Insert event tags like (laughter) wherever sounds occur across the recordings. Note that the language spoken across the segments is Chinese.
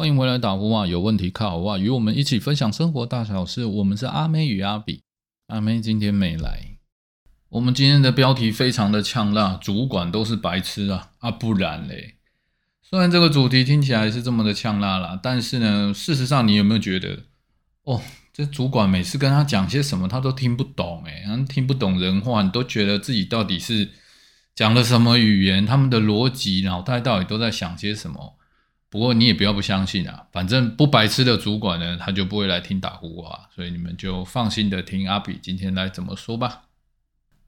欢迎回来打呼啊！有问题靠我啊！与我们一起分享生活大小事。我们是阿妹与阿比，阿妹今天没来。我们今天的标题非常的呛辣，主管都是白痴啊！啊，不然嘞？虽然这个主题听起来是这么的呛辣啦，但是呢，事实上你有没有觉得，哦，这主管每次跟他讲些什么，他都听不懂诶，听不懂人话，你都觉得自己到底是讲了什么语言？他们的逻辑脑袋到底都在想些什么？不过你也不要不相信啊，反正不白痴的主管呢，他就不会来听打呼话，所以你们就放心的听阿比今天来怎么说吧。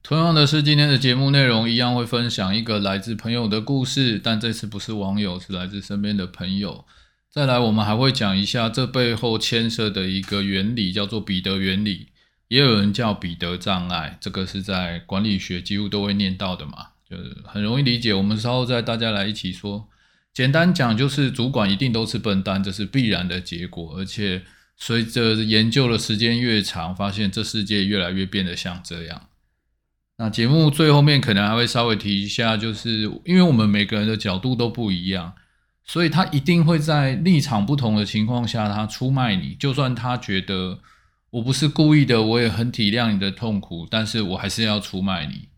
同样的是，今天的节目内容一样会分享一个来自朋友的故事，但这次不是网友，是来自身边的朋友。再来，我们还会讲一下这背后牵涉的一个原理，叫做彼得原理，也有人叫彼得障碍，这个是在管理学几乎都会念到的嘛，就是很容易理解。我们稍后再大家来一起说。简单讲，就是主管一定都是笨蛋，这是必然的结果。而且随着研究的时间越长，发现这世界越来越变得像这样。那节目最后面可能还会稍微提一下，就是因为我们每个人的角度都不一样，所以他一定会在立场不同的情况下，他出卖你。就算他觉得我不是故意的，我也很体谅你的痛苦，但是我还是要出卖你，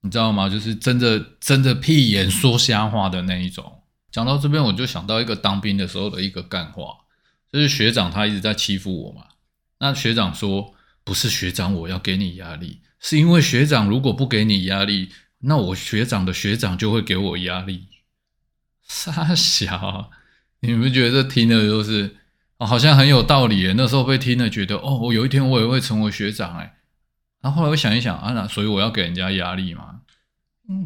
你知道吗？就是真的真的屁眼说瞎话的那一种。讲到这边，我就想到一个当兵的时候的一个干话，就是学长他一直在欺负我嘛。那学长说，不是学长我要给你压力，是因为学长如果不给你压力，那我学长的学长就会给我压力。(laughs) 傻小，你们觉得听的都是好像很有道理耶？那时候被听了，觉得哦，我有一天我也会成为学长哎。然后后来我想一想啊，那所以我要给人家压力嘛？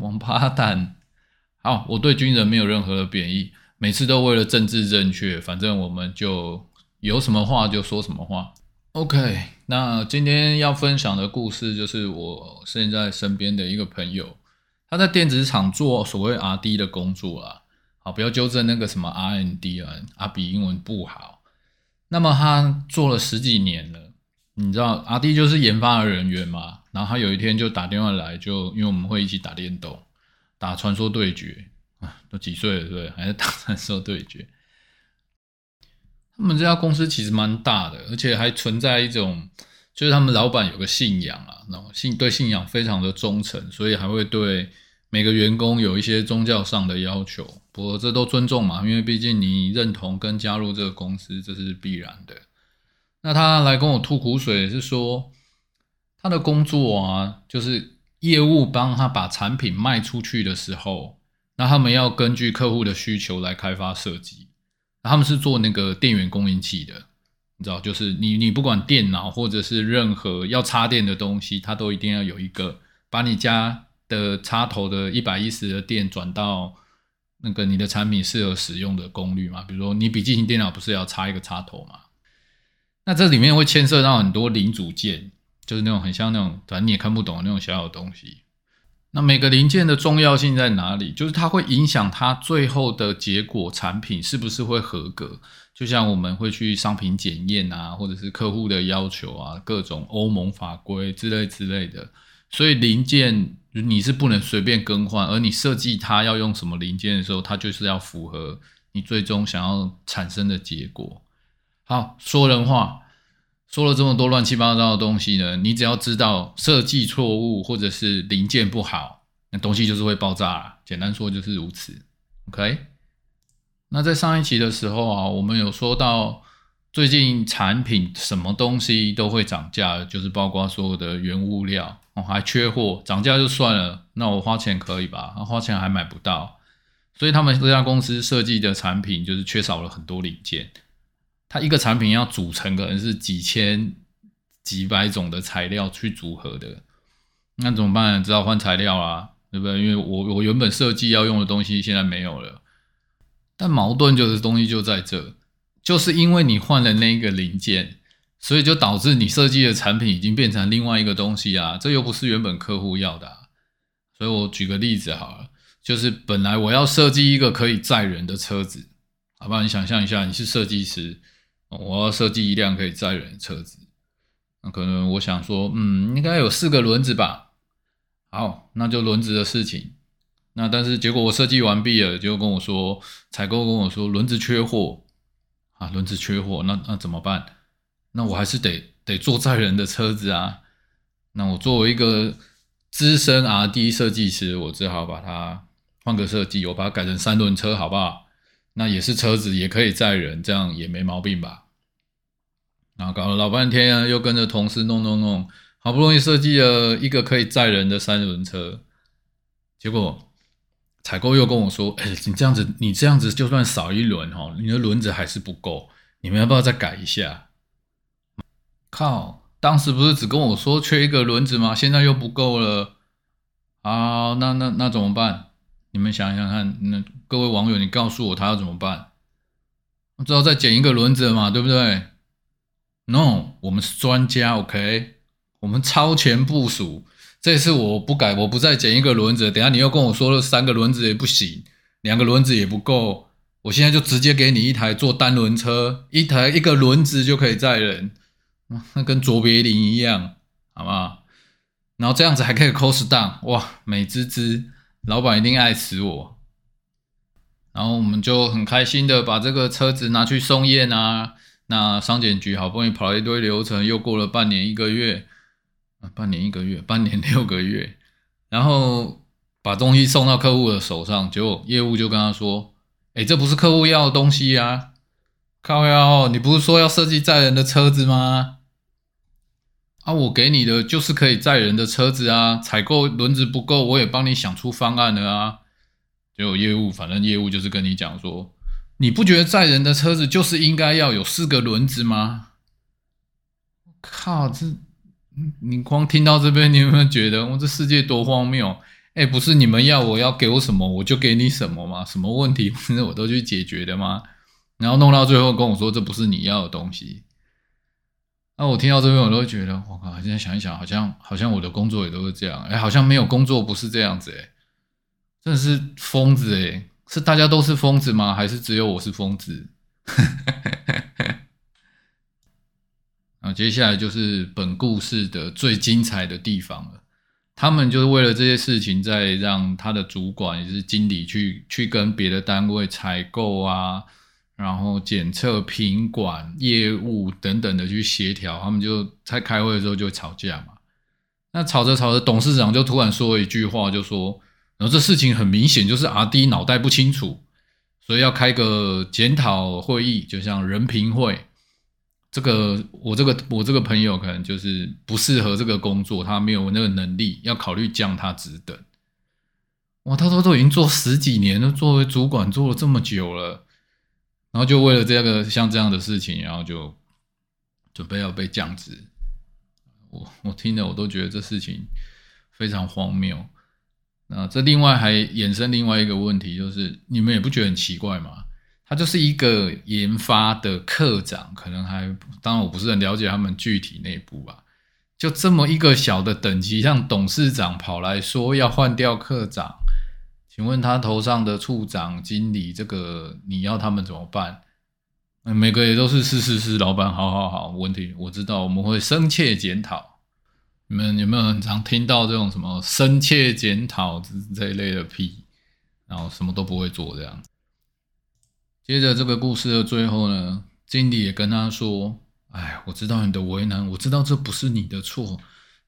王八蛋！好，我对军人没有任何的贬义，每次都为了政治正确，反正我们就有什么话就说什么话。OK，那今天要分享的故事就是我现在身边的一个朋友，他在电子厂做所谓 R&D 的工作啊。好，不要纠正那个什么 RND 啊，阿比英文不好。那么他做了十几年了，你知道 R&D 就是研发的人员嘛？然后他有一天就打电话来，就因为我们会一起打电动。打传说对决啊，都几岁了，对不对？还是打传说对决？他们这家公司其实蛮大的，而且还存在一种，就是他们老板有个信仰啊，然后信对信仰非常的忠诚，所以还会对每个员工有一些宗教上的要求。不过这都尊重嘛，因为毕竟你认同跟加入这个公司，这是必然的。那他来跟我吐苦水，是说他的工作啊，就是。业务帮他把产品卖出去的时候，那他们要根据客户的需求来开发设计。他们是做那个电源供应器的，你知道，就是你你不管电脑或者是任何要插电的东西，它都一定要有一个把你家的插头的一百一十的电转到那个你的产品适合使用的功率嘛。比如说你笔记型电脑不是要插一个插头嘛？那这里面会牵涉到很多零组件。就是那种很像那种，反正你也看不懂的那种小小东西。那每个零件的重要性在哪里？就是它会影响它最后的结果，产品是不是会合格？就像我们会去商品检验啊，或者是客户的要求啊，各种欧盟法规之类之类的。所以零件你是不能随便更换，而你设计它要用什么零件的时候，它就是要符合你最终想要产生的结果。好，说人话。说了这么多乱七八糟的东西呢，你只要知道设计错误或者是零件不好，那东西就是会爆炸。简单说就是如此。OK，那在上一期的时候啊，我们有说到最近产品什么东西都会涨价，就是包括所有的原物料哦，还缺货，涨价就算了，那我花钱可以吧？花钱还买不到，所以他们这家公司设计的产品就是缺少了很多零件。它一个产品要组成，可能是几千、几百种的材料去组合的，那怎么办？只好换材料啊，对不对？因为我我原本设计要用的东西现在没有了，但矛盾就是东西就在这，就是因为你换了那一个零件，所以就导致你设计的产品已经变成另外一个东西啊，这又不是原本客户要的。所以我举个例子好了，就是本来我要设计一个可以载人的车子，好不好？你想象一下，你是设计师。我要设计一辆可以载人的车子，那可能我想说，嗯，应该有四个轮子吧。好，那就轮子的事情。那但是结果我设计完毕了，就跟我说，采购跟我说轮子缺货。啊，轮子缺货，那那怎么办？那我还是得得做载人的车子啊。那我作为一个资深 R D 设计师，我只好把它换个设计，我把它改成三轮车，好不好？那也是车子，也可以载人，这样也没毛病吧？然后搞了老半天啊，又跟着同事弄弄弄，好不容易设计了一个可以载人的三轮车，结果采购又跟我说：“哎，你这样子，你这样子就算少一轮哈，你的轮子还是不够，你们要不要再改一下？”靠！当时不是只跟我说缺一个轮子吗？现在又不够了啊！那那那怎么办？你们想想看，那各位网友，你告诉我他要怎么办？我知道再减一个轮子嘛，对不对？No，我们是专家，OK？我们超前部署。这次我不改，我不再减一个轮子。等下你又跟我说了三个轮子也不行，两个轮子也不够。我现在就直接给你一台做单轮车，一台一个轮子就可以载人。那跟卓别林一样，好不好？然后这样子还可以 cost down，哇，美滋滋，老板一定爱死我。然后我们就很开心的把这个车子拿去送验啊。那商检局好不容易跑了一堆流程，又过了半年一个月啊，半年一个月，半年六个月，然后把东西送到客户的手上，结果业务就跟他说：“哎，这不是客户要的东西呀，靠呀，你不是说要设计载人的车子吗？”啊，我给你的就是可以载人的车子啊，采购轮子不够，我也帮你想出方案了啊。就业务，反正业务就是跟你讲说，你不觉得载人的车子就是应该要有四个轮子吗？靠，这你光听到这边，你有没有觉得我这世界多荒谬？哎，不是你们要我要给我什么，我就给你什么吗？什么问题不 (laughs) 是我都去解决的吗？然后弄到最后跟我说，这不是你要的东西。那我听到这边，我都会觉得，我靠！现在想一想，好像好像我的工作也都是这样，哎，好像没有工作不是这样子，哎，真的是疯子，哎，是大家都是疯子吗？还是只有我是疯子？(laughs) 啊，接下来就是本故事的最精彩的地方了。他们就是为了这些事情，在让他的主管也是经理去去跟别的单位采购啊。然后检测、品管、业务等等的去协调，他们就在开会的时候就吵架嘛。那吵着吵着，董事长就突然说了一句话，就说：“然后这事情很明显就是阿 D 脑袋不清楚，所以要开个检讨会议，就像人评会。这个我这个我这个朋友可能就是不适合这个工作，他没有那个能力，要考虑降他职等。哇，他说都已经做十几年了，作为主管做了这么久了。”然后就为了这个像这样的事情，然后就准备要被降职。我我听了我都觉得这事情非常荒谬。那这另外还衍生另外一个问题，就是你们也不觉得很奇怪吗？他就是一个研发的科长，可能还当然我不是很了解他们具体内部吧。就这么一个小的等级，让董事长跑来说要换掉科长。请问他头上的处长、经理，这个你要他们怎么办？每个也都是是是是，老板，好好好，问题我知道，我们会深切检讨。你们有没有很常听到这种什么深切检讨这这一类的屁？然后什么都不会做这样。接着这个故事的最后呢，经理也跟他说：“哎，我知道你的为难，我知道这不是你的错，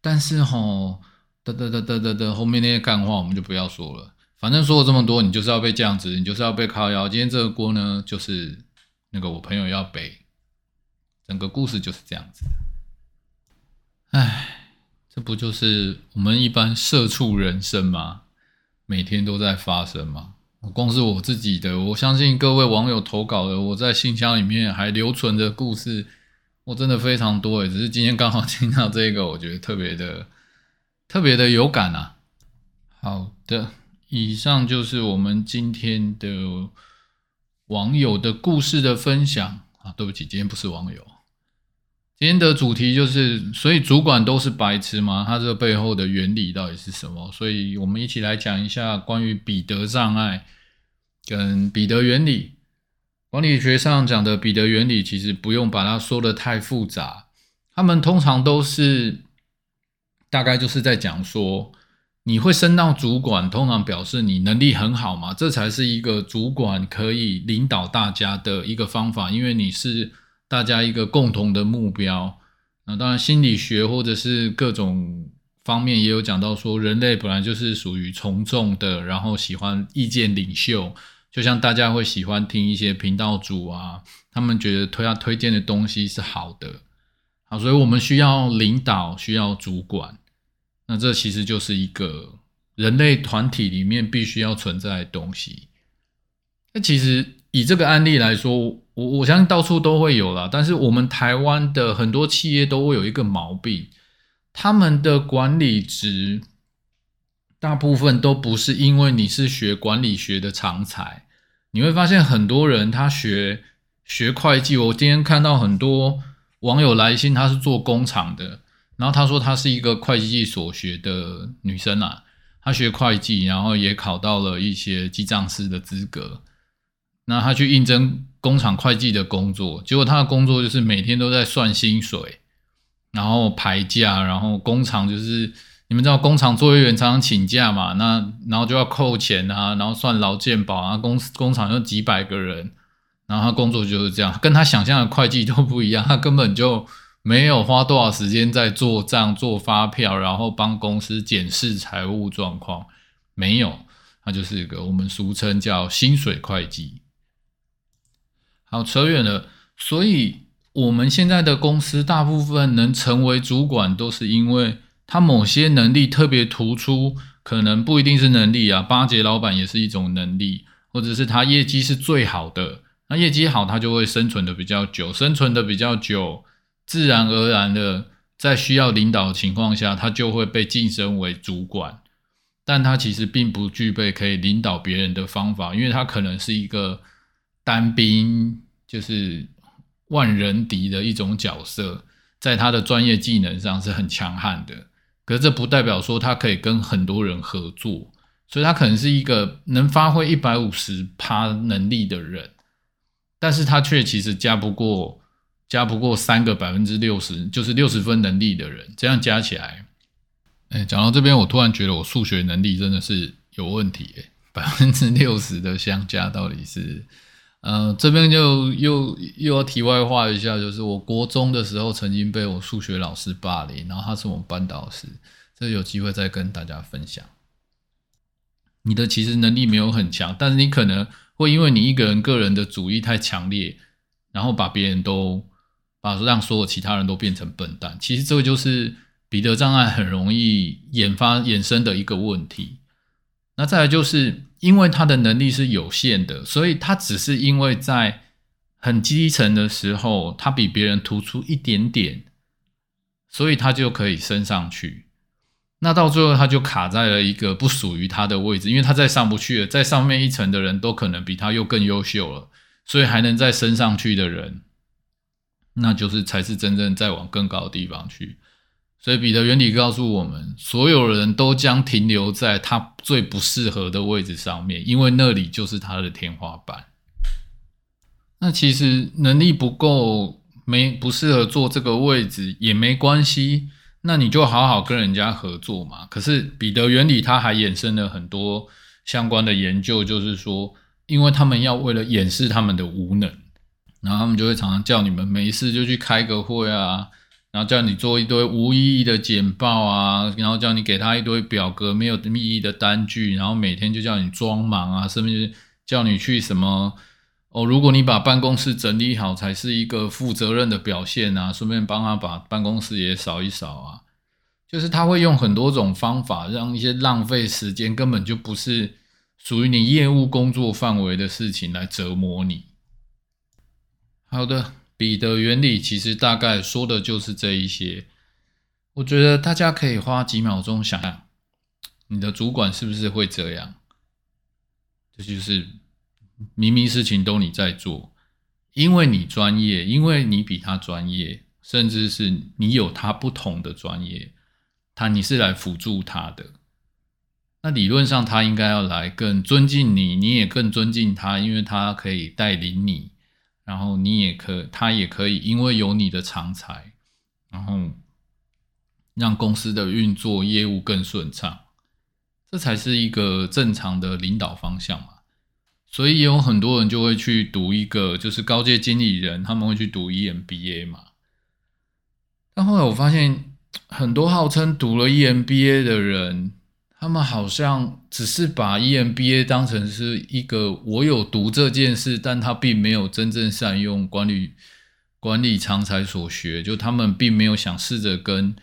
但是吼，哒哒哒哒哒哒，后面那些干话我们就不要说了。”反正说了这么多，你就是要被降职，你就是要被靠腰。今天这个锅呢，就是那个我朋友要背。整个故事就是这样子。唉，这不就是我们一般社畜人生吗？每天都在发生吗？光是我自己的，我相信各位网友投稿的，我在信箱里面还留存的故事，我真的非常多诶。只是今天刚好听到这个，我觉得特别的、特别的有感啊。好的。以上就是我们今天的网友的故事的分享啊！对不起，今天不是网友。今天的主题就是，所以主管都是白痴吗？他这背后的原理到底是什么？所以我们一起来讲一下关于彼得障碍跟彼得原理。管理学上讲的彼得原理，其实不用把它说的太复杂。他们通常都是大概就是在讲说。你会升到主管，通常表示你能力很好嘛，这才是一个主管可以领导大家的一个方法，因为你是大家一个共同的目标。那当然，心理学或者是各种方面也有讲到说，人类本来就是属于从众的，然后喜欢意见领袖，就像大家会喜欢听一些频道主啊，他们觉得推他推荐的东西是好的，好，所以我们需要领导，需要主管。那这其实就是一个人类团体里面必须要存在的东西。那其实以这个案例来说，我我相信到处都会有啦。但是我们台湾的很多企业都会有一个毛病，他们的管理职大部分都不是因为你是学管理学的常才。你会发现很多人他学学会计，我今天看到很多网友来信，他是做工厂的。然后他说，她是一个会计所学的女生啊，她学会计，然后也考到了一些记账师的资格。那她去应征工厂会计的工作，结果她的工作就是每天都在算薪水，然后排假，然后工厂就是你们知道，工厂作业员常常请假嘛，那然后就要扣钱啊，然后算劳健保啊，公工厂有几百个人，然后他工作就是这样，跟他想象的会计都不一样，他根本就。没有花多少时间在做账、做发票，然后帮公司检视财务状况，没有，它就是一个我们俗称叫薪水会计。好，扯远了。所以，我们现在的公司大部分能成为主管，都是因为他某些能力特别突出，可能不一定是能力啊，巴结老板也是一种能力，或者是他业绩是最好的，那业绩好，他就会生存的比较久，生存的比较久。自然而然的，在需要领导的情况下，他就会被晋升为主管，但他其实并不具备可以领导别人的方法，因为他可能是一个单兵，就是万人敌的一种角色，在他的专业技能上是很强悍的，可是这不代表说他可以跟很多人合作，所以他可能是一个能发挥一百五十趴能力的人，但是他却其实加不过。加不过三个百分之六十，就是六十分能力的人，这样加起来，哎，讲到这边，我突然觉得我数学能力真的是有问题，哎，百分之六十的相加到底是，呃，这边就又又要题外话一下，就是我国中的时候曾经被我数学老师霸凌，然后他是我们班导师，这有机会再跟大家分享。你的其实能力没有很强，但是你可能会因为你一个人个人的主义太强烈，然后把别人都。把让所有其他人都变成笨蛋，其实这个就是彼得障碍很容易引发衍生的一个问题。那再来就是因为他的能力是有限的，所以他只是因为在很基层的时候，他比别人突出一点点，所以他就可以升上去。那到最后他就卡在了一个不属于他的位置，因为他再上不去了，在上面一层的人都可能比他又更优秀了，所以还能再升上去的人。那就是才是真正在往更高的地方去，所以彼得原理告诉我们，所有人都将停留在他最不适合的位置上面，因为那里就是他的天花板。那其实能力不够，没不适合做这个位置也没关系，那你就好好跟人家合作嘛。可是彼得原理他还衍生了很多相关的研究，就是说，因为他们要为了掩饰他们的无能。然后他们就会常常叫你们没事就去开个会啊，然后叫你做一堆无意义的简报啊，然后叫你给他一堆表格没有意义的单据，然后每天就叫你装忙啊，甚至叫你去什么哦，如果你把办公室整理好才是一个负责任的表现啊，顺便帮他把办公室也扫一扫啊，就是他会用很多种方法让一些浪费时间根本就不是属于你业务工作范围的事情来折磨你。好的，彼得原理其实大概说的就是这一些。我觉得大家可以花几秒钟想想，你的主管是不是会这样？这就是明明事情都你在做，因为你专业，因为你比他专业，甚至是你有他不同的专业，他你是来辅助他的。那理论上他应该要来更尊敬你，你也更尊敬他，因为他可以带领你。然后你也可，他也可以，因为有你的长才，然后让公司的运作业务更顺畅。这才是一个正常的领导方向嘛。所以有很多人就会去读一个，就是高阶经理人，他们会去读 EMBA 嘛。但后来我发现，很多号称读了 EMBA 的人，他们好像只是把 EMBA 当成是一个我有读这件事，但他并没有真正善用管理管理常才所学，就他们并没有想试着跟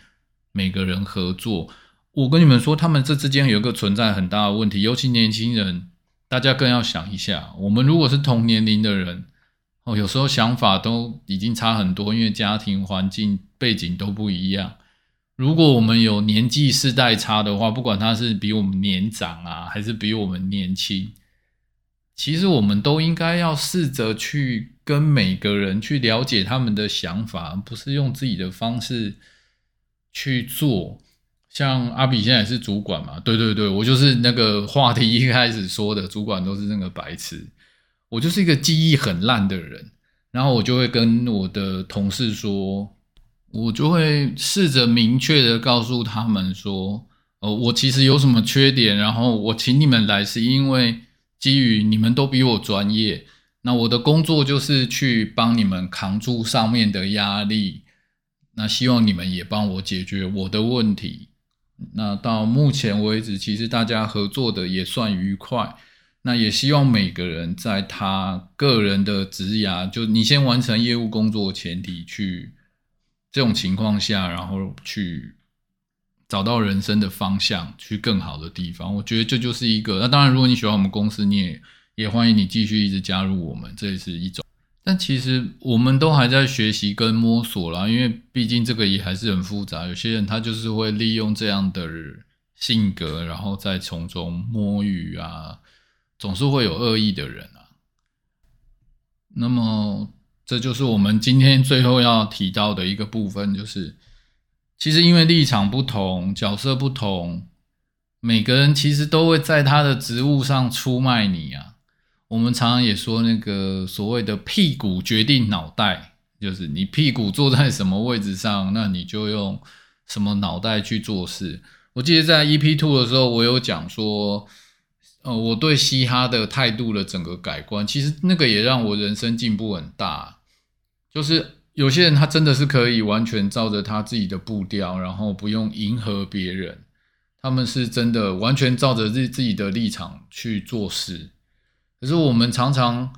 每个人合作。我跟你们说，他们这之间有一个存在很大的问题，尤其年轻人。大家更要想一下，我们如果是同年龄的人，哦，有时候想法都已经差很多，因为家庭环境背景都不一样。如果我们有年纪世代差的话，不管他是比我们年长啊，还是比我们年轻，其实我们都应该要试着去跟每个人去了解他们的想法，不是用自己的方式去做。像阿比现在是主管嘛？对对对，我就是那个话题一开始说的，主管都是那个白痴。我就是一个记忆很烂的人，然后我就会跟我的同事说，我就会试着明确的告诉他们说，呃，我其实有什么缺点，然后我请你们来是因为基于你们都比我专业，那我的工作就是去帮你们扛住上面的压力，那希望你们也帮我解决我的问题。那到目前为止，其实大家合作的也算愉快。那也希望每个人在他个人的职涯，就你先完成业务工作前提去这种情况下，然后去找到人生的方向，去更好的地方。我觉得这就是一个。那当然，如果你喜欢我们公司，你也也欢迎你继续一直加入我们，这也是一种。但其实我们都还在学习跟摸索啦，因为毕竟这个也还是很复杂。有些人他就是会利用这样的性格，然后再从中摸鱼啊，总是会有恶意的人啊。那么这就是我们今天最后要提到的一个部分，就是其实因为立场不同、角色不同，每个人其实都会在他的职务上出卖你啊。我们常常也说那个所谓的屁股决定脑袋，就是你屁股坐在什么位置上，那你就用什么脑袋去做事。我记得在 EP Two 的时候，我有讲说，呃，我对嘻哈的态度的整个改观，其实那个也让我人生进步很大。就是有些人他真的是可以完全照着他自己的步调，然后不用迎合别人，他们是真的完全照着自自己的立场去做事。可是我们常常，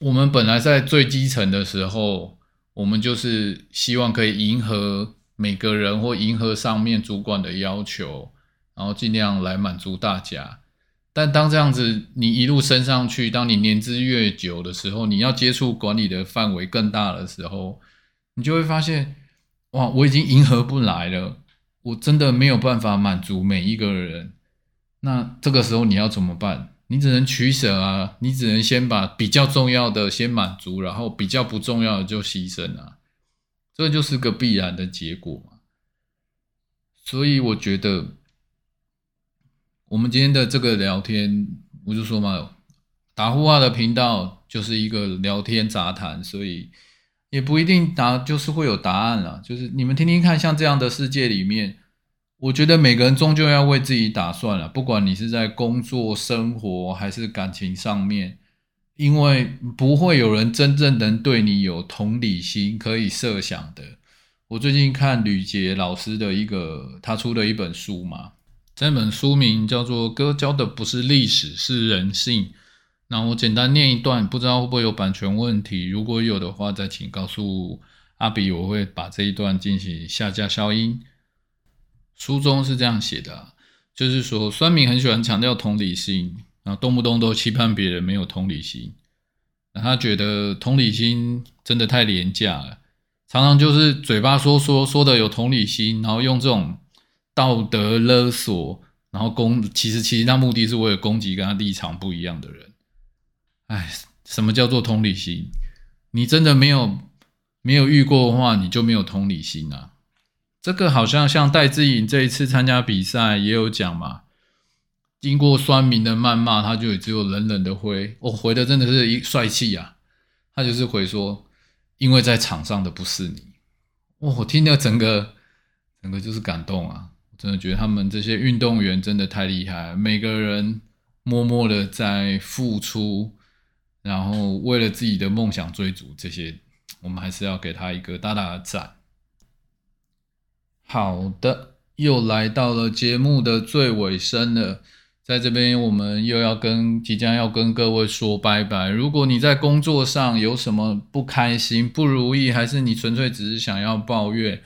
我们本来在最基层的时候，我们就是希望可以迎合每个人或迎合上面主管的要求，然后尽量来满足大家。但当这样子你一路升上去，当你年资越久的时候，你要接触管理的范围更大的时候，你就会发现，哇，我已经迎合不来了，我真的没有办法满足每一个人。那这个时候你要怎么办？你只能取舍啊，你只能先把比较重要的先满足，然后比较不重要的就牺牲啊，这就是个必然的结果嘛。所以我觉得，我们今天的这个聊天，我就说嘛，打呼话的频道就是一个聊天杂谈，所以也不一定答就是会有答案了，就是你们听听看，像这样的世界里面。我觉得每个人终究要为自己打算了，不管你是在工作、生活还是感情上面，因为不会有人真正能对你有同理心可以设想的。我最近看吕杰老师的一个他出的一本书嘛，这本书名叫做《哥教的不是历史，是人性》。那我简单念一段，不知道会不会有版权问题，如果有的话，再请告诉阿比，我会把这一段进行下架消音。书中是这样写的，就是说，酸民很喜欢强调同理心，然后动不动都期盼别人没有同理心，那他觉得同理心真的太廉价了，常常就是嘴巴说说说的有同理心，然后用这种道德勒索，然后攻，其实其实他目的是为了攻击跟他立场不一样的人。哎，什么叫做同理心？你真的没有没有遇过的话，你就没有同理心啊。这个好像像戴志颖这一次参加比赛也有讲嘛，经过酸民的谩骂，他就只有冷冷的回，我回的真的是一帅气啊，他就是回说，因为在场上的不是你，哇，我听了整个整个就是感动啊，真的觉得他们这些运动员真的太厉害了，每个人默默的在付出，然后为了自己的梦想追逐，这些 (tsk) 我们还是要给他一个大大的赞。好的，又来到了节目的最尾声了。在这边，我们又要跟即将要跟各位说拜拜。如果你在工作上有什么不开心、不如意，还是你纯粹只是想要抱怨，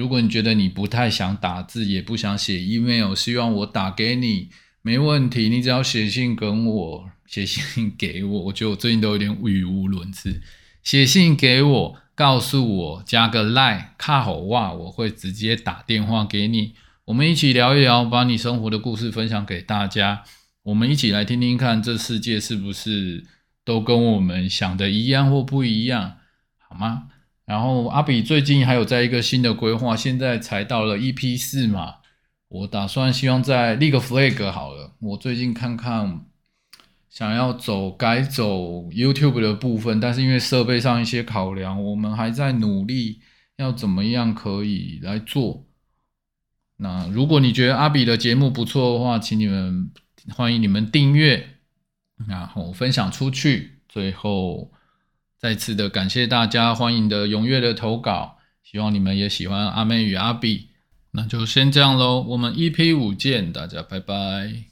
如果你觉得你不太想打字，也不想写 email，希望我打给你，没问题。你只要写信跟我，写信给我。我觉得我最近都有点语无伦次。写信给我，告诉我，加个 line，卡好哇，我会直接打电话给你。我们一起聊一聊，把你生活的故事分享给大家。我们一起来听听看，这世界是不是都跟我们想的一样或不一样，好吗？然后阿比最近还有在一个新的规划，现在才到了 EP 四嘛，我打算希望在立个 flag 好了。我最近看看，想要走改走 YouTube 的部分，但是因为设备上一些考量，我们还在努力要怎么样可以来做。那如果你觉得阿比的节目不错的话，请你们欢迎你们订阅，然后分享出去。最后再次的感谢大家，欢迎的踊跃的投稿，希望你们也喜欢阿妹与阿比。那就先这样喽，我们 EP 五见，大家拜拜。